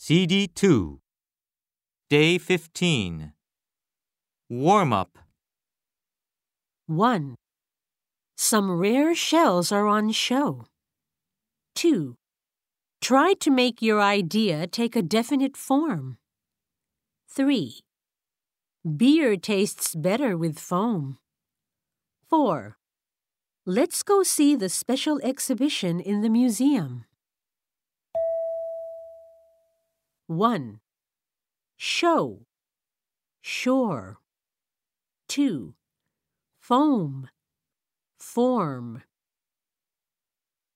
CD 2. Day 15. Warm up. 1. Some rare shells are on show. 2. Try to make your idea take a definite form. 3. Beer tastes better with foam. 4. Let's go see the special exhibition in the museum. 1. Show. Shore. 2. Foam. Form.